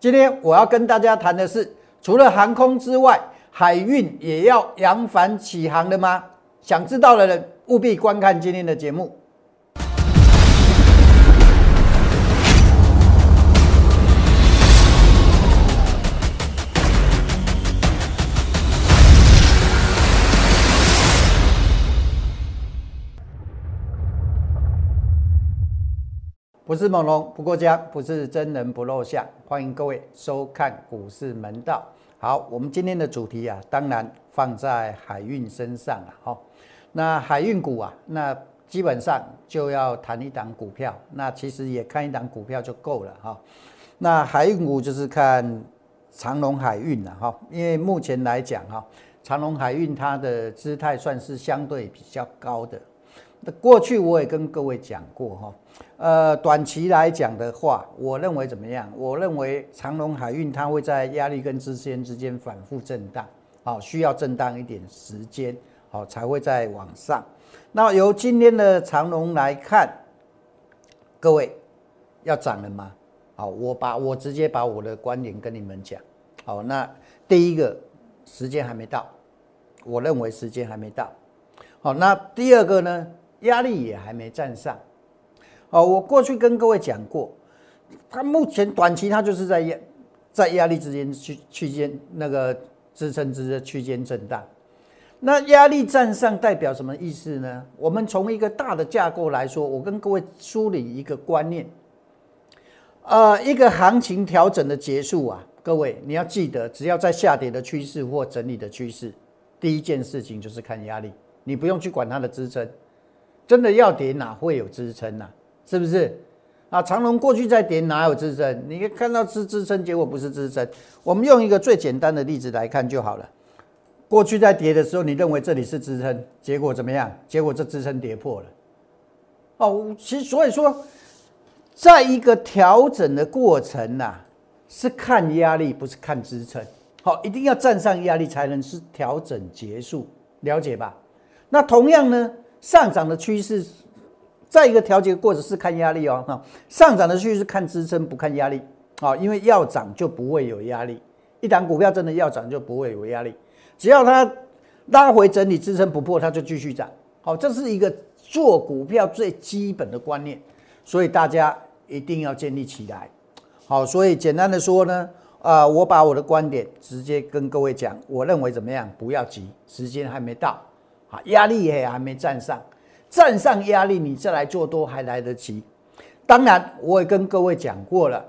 今天我要跟大家谈的是，除了航空之外，海运也要扬帆起航了吗？想知道的人务必观看今天的节目。不是猛龙不过江，不是真人不露相。欢迎各位收看股市门道。好，我们今天的主题啊，当然放在海运身上了。哈，那海运股啊，那基本上就要谈一档股票。那其实也看一档股票就够了哈。那海运股就是看长隆海运了哈，因为目前来讲哈，长隆海运它的姿态算是相对比较高的。那过去我也跟各位讲过哈，呃，短期来讲的话，我认为怎么样？我认为长隆海运它会在压力跟支撑之间反复震荡，好，需要震荡一点时间，好，才会再往上。那由今天的长隆来看，各位要涨了吗？好，我把我直接把我的观点跟你们讲。好，那第一个时间还没到，我认为时间还没到。好，那第二个呢？压力也还没站上，哦，我过去跟各位讲过，它目前短期它就是在压在压力之间区区间那个支撑之的区间震荡。那压力站上代表什么意思呢？我们从一个大的架构来说，我跟各位梳理一个观念，呃，一个行情调整的结束啊，各位你要记得，只要在下跌的趋势或整理的趋势，第一件事情就是看压力，你不用去管它的支撑。真的要跌哪会有支撑呐？是不是？啊，长龙过去在跌哪有支撑？你看到是支撑，结果不是支撑。我们用一个最简单的例子来看就好了。过去在跌的时候，你认为这里是支撑，结果怎么样？结果这支撑跌破了。哦，其实所以说，在一个调整的过程呐，是看压力，不是看支撑。好，一定要站上压力才能是调整结束，了解吧？那同样呢？上涨的趋势，再一个调节过程是看压力哦，哈，上涨的趋势看支撑不看压力，啊，因为要涨就不会有压力，一档股票真的要涨就不会有压力，只要它拉回整理支撑不破，它就继续涨，好，这是一个做股票最基本的观念，所以大家一定要建立起来，好，所以简单的说呢，啊，我把我的观点直接跟各位讲，我认为怎么样？不要急，时间还没到。啊，压力也还没站上，站上压力你再来做多还来得及。当然，我也跟各位讲过了，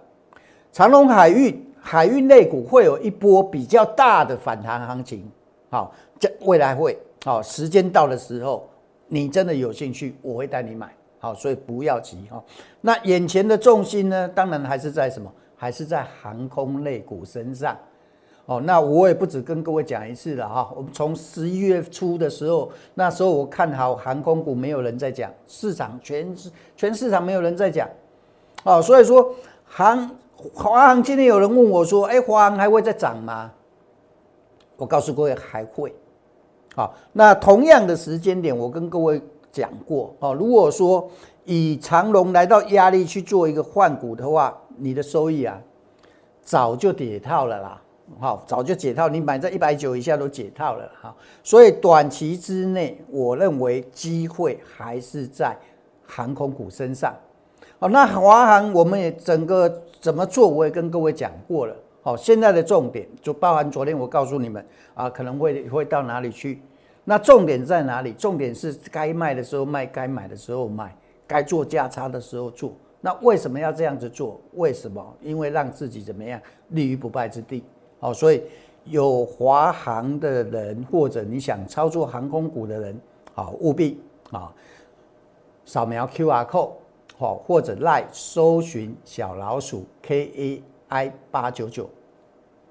长隆海运、海运类股会有一波比较大的反弹行情。好，这未来会好，时间到的时候，你真的有兴趣，我会带你买。好，所以不要急哈。那眼前的重心呢，当然还是在什么？还是在航空类股身上。哦，那我也不止跟各位讲一次了哈。我们从十一月初的时候，那时候我看好航空股，没有人在讲，市场全全市场没有人在讲。哦，所以说航华航今天有人问我说：“哎，华航还会再涨吗？”我告诉各位还会。好，那同样的时间点，我跟各位讲过哦。如果说以长龙来到压力去做一个换股的话，你的收益啊，早就跌套了啦。好，早就解套，你买在一百九以下都解套了哈，所以短期之内，我认为机会还是在航空股身上。好，那华航我们也整个怎么做，我也跟各位讲过了。好，现在的重点就包含昨天我告诉你们啊，可能会会到哪里去？那重点在哪里？重点是该卖的时候卖，该买的时候买，该做价差的时候做。那为什么要这样子做？为什么？因为让自己怎么样立于不败之地。好，所以有华航的人，或者你想操作航空股的人，好，务必啊，扫描 Q R code，好，或者来搜寻小老鼠 K A I 八九九，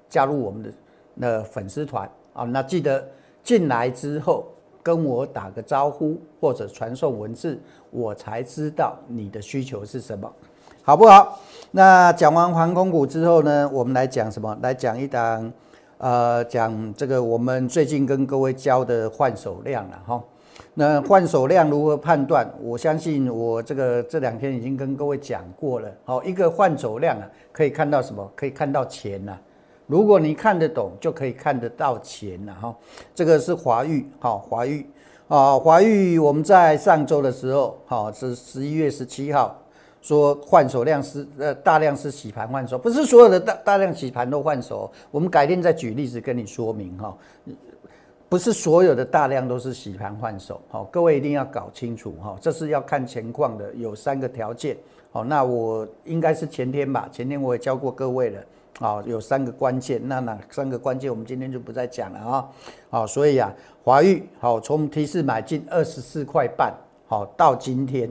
加入我们的那粉丝团啊。那记得进来之后跟我打个招呼，或者传送文字，我才知道你的需求是什么。好不好？那讲完航空股之后呢，我们来讲什么？来讲一档，呃，讲这个我们最近跟各位教的换手量了哈。那换手量如何判断？我相信我这个这两天已经跟各位讲过了。好，一个换手量啊，可以看到什么？可以看到钱呐。如果你看得懂，就可以看得到钱了哈。这个是华玉，好，华玉啊，华玉我们在上周的时候，好是十一月十七号说换手量是呃大量是洗盘换手，不是所有的大大量洗盘都换手。我们改天再举例子跟你说明哈。不是所有的大量都是洗盘换手，好，各位一定要搞清楚哈，这是要看情况的，有三个条件，好，那我应该是前天吧，前天我也教过各位了，好，有三个关键，那哪三个关键我们今天就不再讲了啊，好，所以啊，华玉好，从提示买进二十四块半，好，到今天，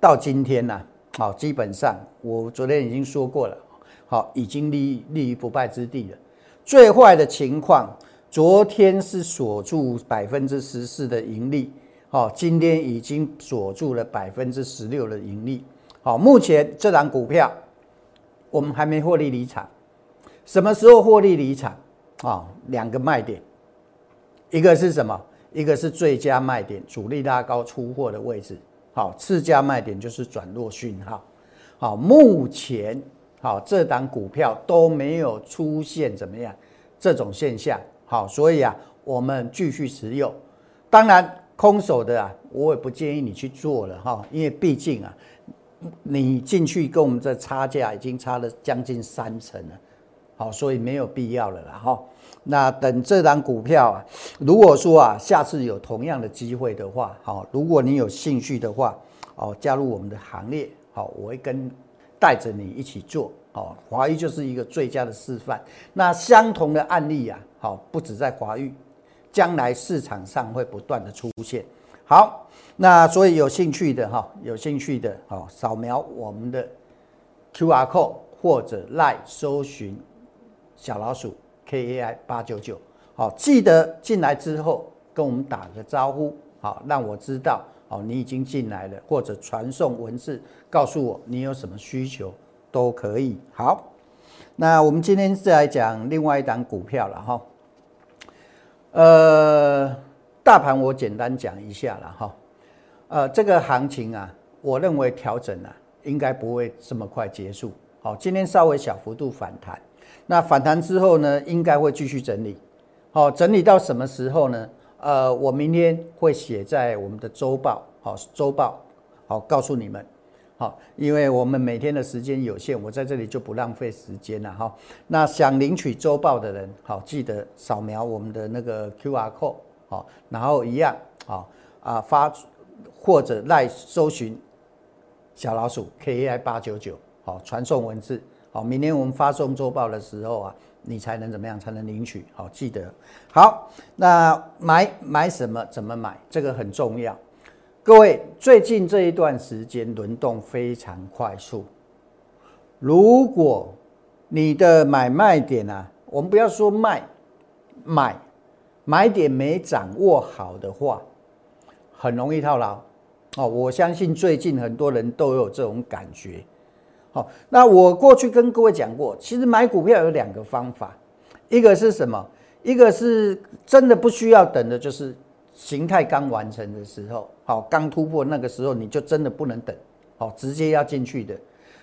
到今天呢，好，基本上我昨天已经说过了，好，已经立立于不败之地了，最坏的情况。昨天是锁住百分之十四的盈利，好，今天已经锁住了百分之十六的盈利，好，目前这档股票我们还没获利离场，什么时候获利离场？啊，两个卖点，一个是什么？一个是最佳卖点，主力拉高出货的位置，好，次价卖点就是转弱讯号，好，目前好这档股票都没有出现怎么样这种现象。好，所以啊，我们继续持有。当然，空手的啊，我也不建议你去做了哈，因为毕竟啊，你进去跟我们这差价已经差了将近三成了。好，所以没有必要了啦哈。那等这档股票啊，如果说啊，下次有同样的机会的话，好，如果你有兴趣的话，哦，加入我们的行列，好，我会跟带着你一起做。哦，华玉就是一个最佳的示范。那相同的案例啊。好，不止在华域，将来市场上会不断的出现。好，那所以有兴趣的哈，有兴趣的，哦，扫描我们的 Q R code 或者赖搜寻小老鼠 K A I 八九九，好，记得进来之后跟我们打个招呼，好，让我知道，哦，你已经进来了，或者传送文字告诉我你有什么需求都可以。好。那我们今天再来讲另外一档股票了哈，呃，大盘我简单讲一下了哈，呃，这个行情啊，我认为调整啊，应该不会这么快结束。好，今天稍微小幅度反弹，那反弹之后呢，应该会继续整理。好，整理到什么时候呢？呃，我明天会写在我们的周报，好，周报，好，告诉你们。好，因为我们每天的时间有限，我在这里就不浪费时间了哈。那想领取周报的人，好，记得扫描我们的那个 Q R code，好，然后一样，好啊发或者赖搜寻小老鼠 K A I 八九九，好传送文字，好，明天我们发送周报的时候啊，你才能怎么样才能领取？好，记得好。那买买什么？怎么买？这个很重要。各位，最近这一段时间轮动非常快速。如果你的买卖点啊，我们不要说卖，买买点没掌握好的话，很容易套牢。哦，我相信最近很多人都有这种感觉。那我过去跟各位讲过，其实买股票有两个方法，一个是什么？一个是真的不需要等的，就是。形态刚完成的时候，好，刚突破那个时候，你就真的不能等，好，直接要进去的。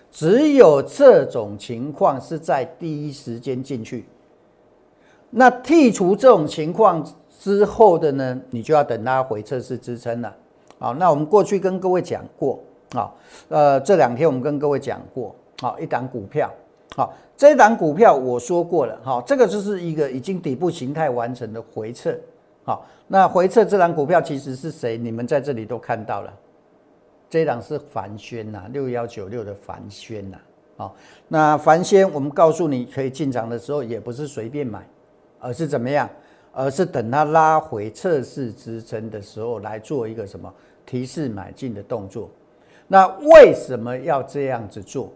只有这种情况是在第一时间进去。那剔除这种情况之后的呢，你就要等它回测试支撑了。好，那我们过去跟各位讲过，啊，呃，这两天我们跟各位讲过，好，一档股票，好，这一档股票我说过了，好，这个就是一个已经底部形态完成的回撤。好，那回撤这档股票其实是谁？你们在这里都看到了，这档是凡轩呐，六幺九六的凡轩呐。好，那凡轩，我们告诉你可以进场的时候，也不是随便买，而是怎么样？而是等它拉回测试支撑的时候来做一个什么提示买进的动作。那为什么要这样子做？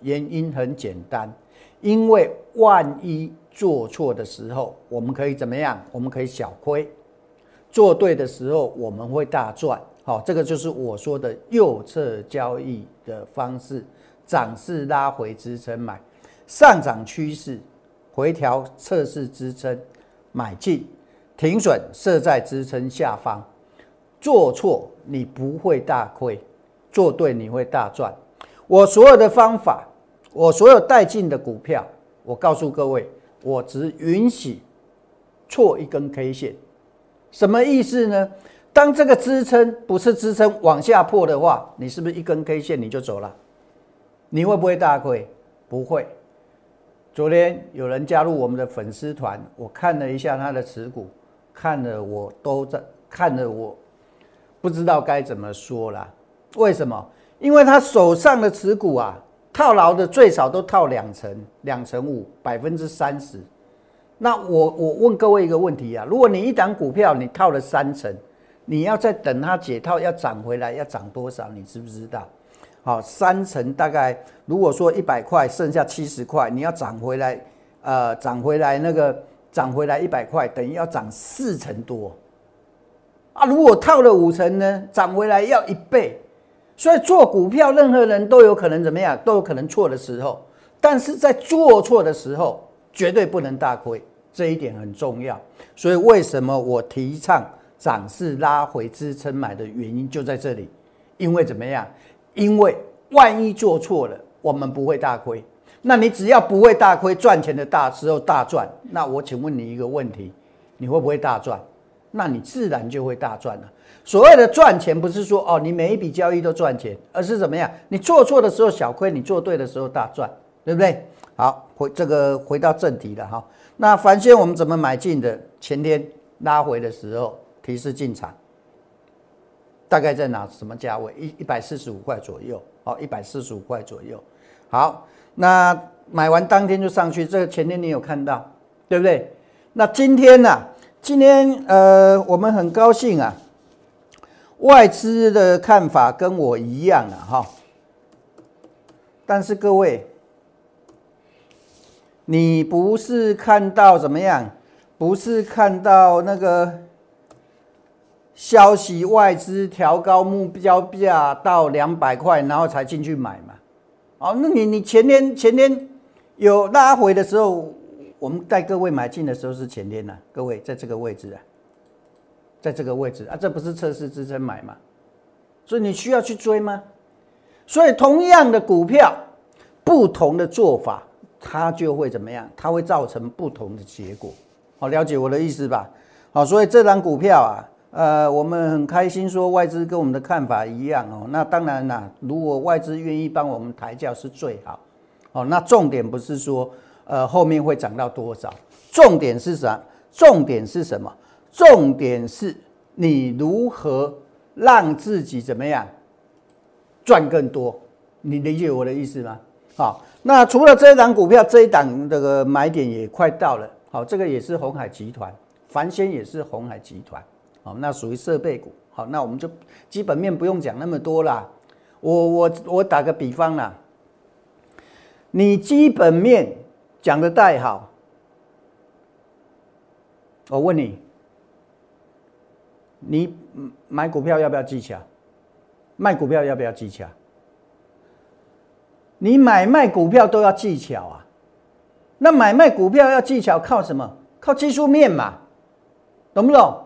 原因很简单，因为万一。做错的时候，我们可以怎么样？我们可以小亏；做对的时候，我们会大赚。好，这个就是我说的右侧交易的方式：涨势拉回支撑买，上涨趋势回调测试支撑买进，停损设在支撑下方，做错你不会大亏，做对你会大赚。我所有的方法，我所有带进的股票，我告诉各位，我只允许错一根 K 线。什么意思呢？当这个支撑不是支撑往下破的话，你是不是一根 K 线你就走了？你会不会大亏？不会。昨天有人加入我们的粉丝团，我看了一下他的持股，看了我都在看了我，不知道该怎么说了。为什么？因为他手上的持股啊，套牢的最少都套两成，两成五，百分之三十。那我我问各位一个问题啊，如果你一档股票你套了三成，你要再等它解套，要涨回来，要涨多少？你知不知道？好，三成大概，如果说一百块，剩下七十块，你要涨回来，呃，涨回来那个涨回来一百块，等于要涨四成多啊。如果套了五成呢，涨回来要一倍。所以做股票，任何人都有可能怎么样？都有可能错的时候，但是在做错的时候，绝对不能大亏，这一点很重要。所以为什么我提倡？涨势拉回支撑买的原因就在这里，因为怎么样？因为万一做错了，我们不会大亏。那你只要不会大亏，赚钱的大时候大赚。那我请问你一个问题：你会不会大赚？那你自然就会大赚了。所谓的赚钱，不是说哦你每一笔交易都赚钱，而是怎么样？你做错的时候小亏，你做对的时候大赚，对不对？好，回这个回到正题了哈。那凡先我们怎么买进的？前天拉回的时候。提示进场，大概在哪什么价位？一一百四十五块左右，哦，一百四十五块左右。好，那买完当天就上去，这个前天你有看到，对不对？那今天呢？今天呃，我们很高兴啊，外资的看法跟我一样啊，哈。但是各位，你不是看到怎么样？不是看到那个？消息外资调高目标价到两百块，然后才进去买嘛？哦，那你你前天前天有拉回的时候，我们带各位买进的时候是前天呐，各位在这个位置啊，在这个位置啊，这不是测试支撑买吗？所以你需要去追吗？所以同样的股票，不同的做法，它就会怎么样？它会造成不同的结果。好，了解我的意思吧？好，所以这张股票啊。呃，我们很开心说外资跟我们的看法一样哦。那当然啦，如果外资愿意帮我们抬轿是最好。哦，那重点不是说呃后面会涨到多少，重点是啥？重点是什么？重点是你如何让自己怎么样赚更多？你理解我的意思吗？好，那除了这一档股票，这一档这个买点也快到了。好，这个也是红海集团，凡先也是红海集团。好，那属于设备股。好，那我们就基本面不用讲那么多啦。我我我打个比方啦，你基本面讲的太好，我问你，你买股票要不要技巧？卖股票要不要技巧？你买卖股票都要技巧啊。那买卖股票要技巧，靠什么？靠技术面嘛，懂不懂？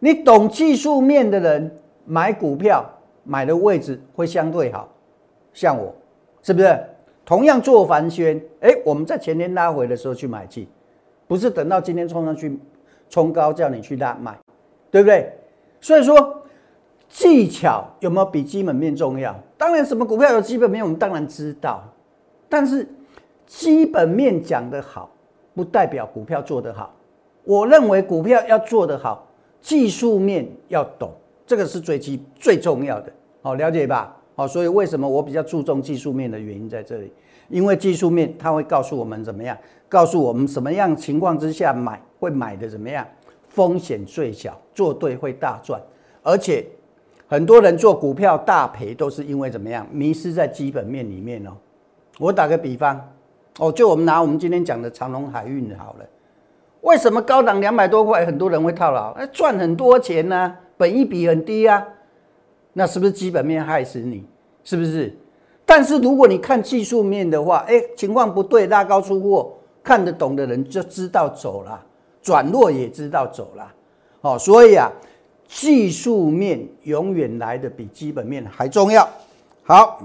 你懂技术面的人买股票买的位置会相对好，像我，是不是？同样做凡轩，哎，我们在前天拉回的时候去买进，不是等到今天冲上去冲高叫你去拉买，对不对？所以说技巧有没有比基本面重要？当然，什么股票有基本面，我们当然知道，但是基本面讲得好，不代表股票做得好。我认为股票要做得好。技术面要懂，这个是最基最重要的，好了解吧？好，所以为什么我比较注重技术面的原因在这里，因为技术面它会告诉我们怎么样，告诉我们什么样情况之下买会买的怎么样，风险最小，做对会大赚，而且很多人做股票大赔都是因为怎么样，迷失在基本面里面哦。我打个比方，哦，就我们拿我们今天讲的长隆海运好了。为什么高档两百多块，很多人会套牢？哎，赚很多钱呢，本一比很低啊，那是不是基本面害死你？是不是？但是如果你看技术面的话，哎，情况不对，拉高出货，看得懂的人就知道走了，转弱也知道走了。好，所以啊，技术面永远来的比基本面还重要。好，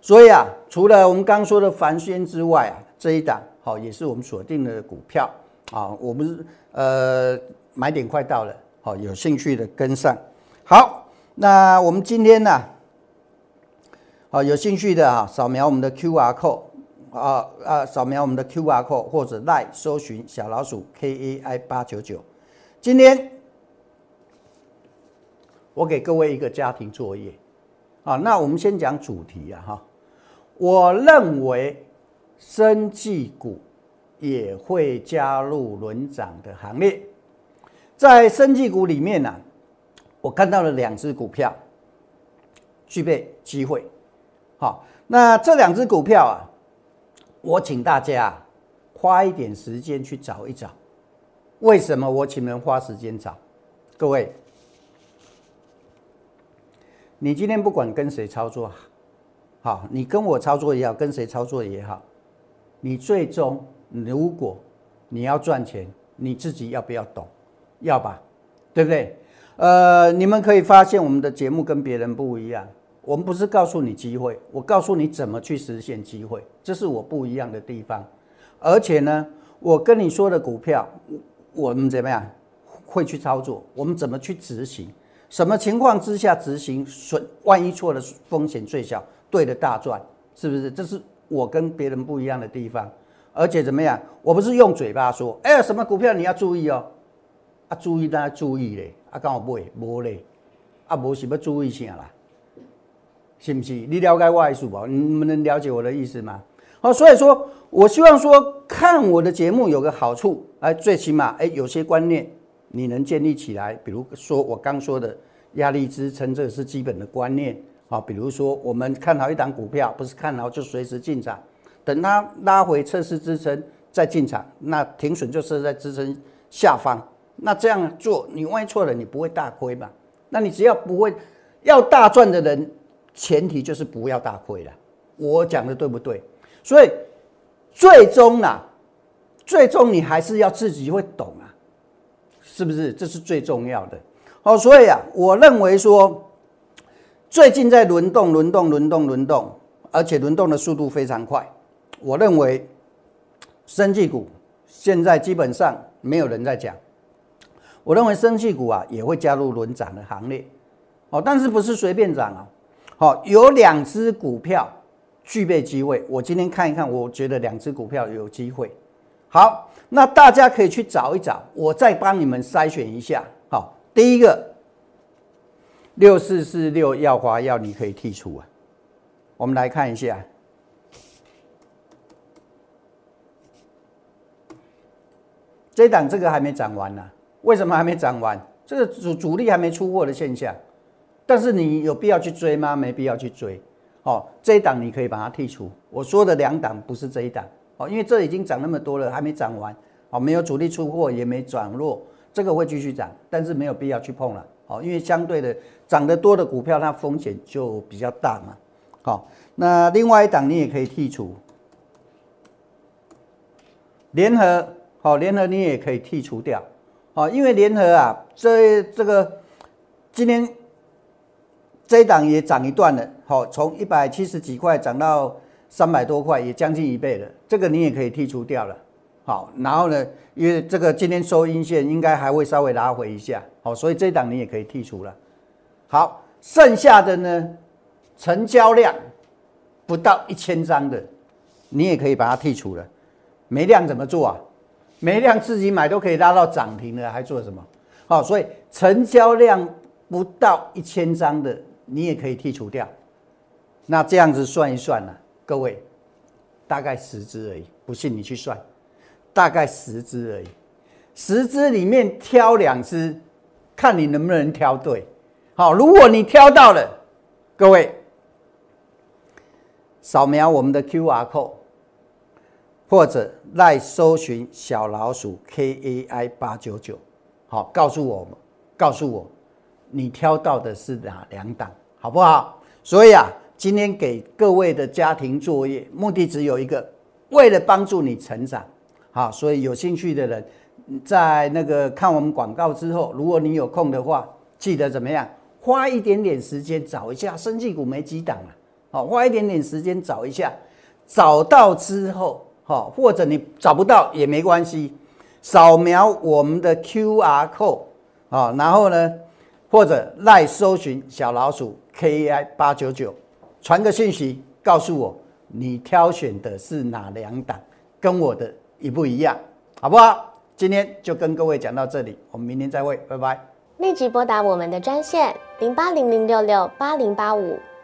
所以啊，除了我们刚说的凡轩之外啊，这一档好也是我们锁定的股票啊，我们呃买点快到了，好，有兴趣的跟上。好，那我们今天呢，好有兴趣的啊，扫描我们的 Q R code。啊啊！扫描我们的 Q R code 或者 Line 搜寻小老鼠 K A I 八九九。今天我给各位一个家庭作业啊。那我们先讲主题啊哈。我认为生技股也会加入轮涨的行列。在生技股里面呢，我看到了两只股票具备机会。好，那这两只股票啊。我请大家花一点时间去找一找，为什么我请人花时间找？各位，你今天不管跟谁操作，好，你跟我操作也好，跟谁操作也好，你最终如果你要赚钱，你自己要不要懂？要吧，对不对？呃，你们可以发现我们的节目跟别人不一样。我们不是告诉你机会，我告诉你怎么去实现机会，这是我不一样的地方。而且呢，我跟你说的股票，我们怎么样会去操作？我们怎么去执行？什么情况之下执行损？万一错了，风险最小，对的大赚，是不是？这是我跟别人不一样的地方。而且怎么样？我不是用嘴巴说，哎，什么股票你要注意哦，啊，注意当然注意嘞，啊，刚好买无嘞，啊，无是要注意啥啦？是不是？你了解我的意思不？你们能了解我的意思吗？好，所以说我希望说看我的节目有个好处，哎，最起码哎有些观念你能建立起来。比如说我刚说的压力支撑，这是基本的观念。好，比如说我们看好一档股票，不是看好就随时进场，等它拉回测试支撑再进场，那停损就设在支撑下方。那这样做，你万一错了，你不会大亏吧？那你只要不会要大赚的人。前提就是不要大亏了，我讲的对不对？所以最终呢，最终你还是要自己会懂啊，是不是？这是最重要的。好，所以啊，我认为说，最近在轮动、轮动、轮动、轮动，而且轮动的速度非常快。我认为，生技股现在基本上没有人在讲。我认为生气股啊也会加入轮涨的行列。哦，但是不是随便涨啊？好，有两只股票具备机会，我今天看一看，我觉得两只股票有机会。好，那大家可以去找一找，我再帮你们筛选一下。好，第一个六四四六耀华药，你可以剔除啊。我们来看一下，这档这个还没涨完呢，为什么还没涨完？这个主主力还没出货的现象。但是你有必要去追吗？没必要去追。哦，这一档你可以把它剔除。我说的两档不是这一档哦，因为这已经涨那么多了，还没涨完。哦，没有主力出货，也没转弱，这个会继续涨，但是没有必要去碰了。哦，因为相对的涨得多的股票，它风险就比较大嘛。好，那另外一档你也可以剔除。联合，好，联合你也可以剔除掉。哦，因为联合啊，这这个今天。这一档也涨一段了，好，从一百七十几块涨到三百多块，也将近一倍了。这个你也可以剔除掉了，好，然后呢，因为这个今天收阴线，应该还会稍微拉回一下，好，所以这一档你也可以剔除了。好，剩下的呢，成交量不到一千张的，你也可以把它剔除了。没量怎么做啊？没量自己买都可以拉到涨停了，还做什么？好，所以成交量不到一千张的。你也可以剔除掉，那这样子算一算呢？各位，大概十只而已，不信你去算，大概十只而已，十只里面挑两只，看你能不能挑对。好，如果你挑到了，各位，扫描我们的 Q R code，或者来搜寻小老鼠 K A I 八九九，好，告诉我们，告诉我。你挑到的是哪两档，好不好？所以啊，今天给各位的家庭作业目的只有一个，为了帮助你成长，好，所以有兴趣的人，在那个看我们广告之后，如果你有空的话，记得怎么样，花一点点时间找一下生技股没几档啊，好，花一点点时间找一下，找到之后，好，或者你找不到也没关系，扫描我们的 Q R code 啊，然后呢，或者赖搜寻小老鼠 K I 八九九，传个信息告诉我你挑选的是哪两档，跟我的一不一样，好不好？今天就跟各位讲到这里，我们明天再会，拜拜。立即拨打我们的专线零八零零六六八零八五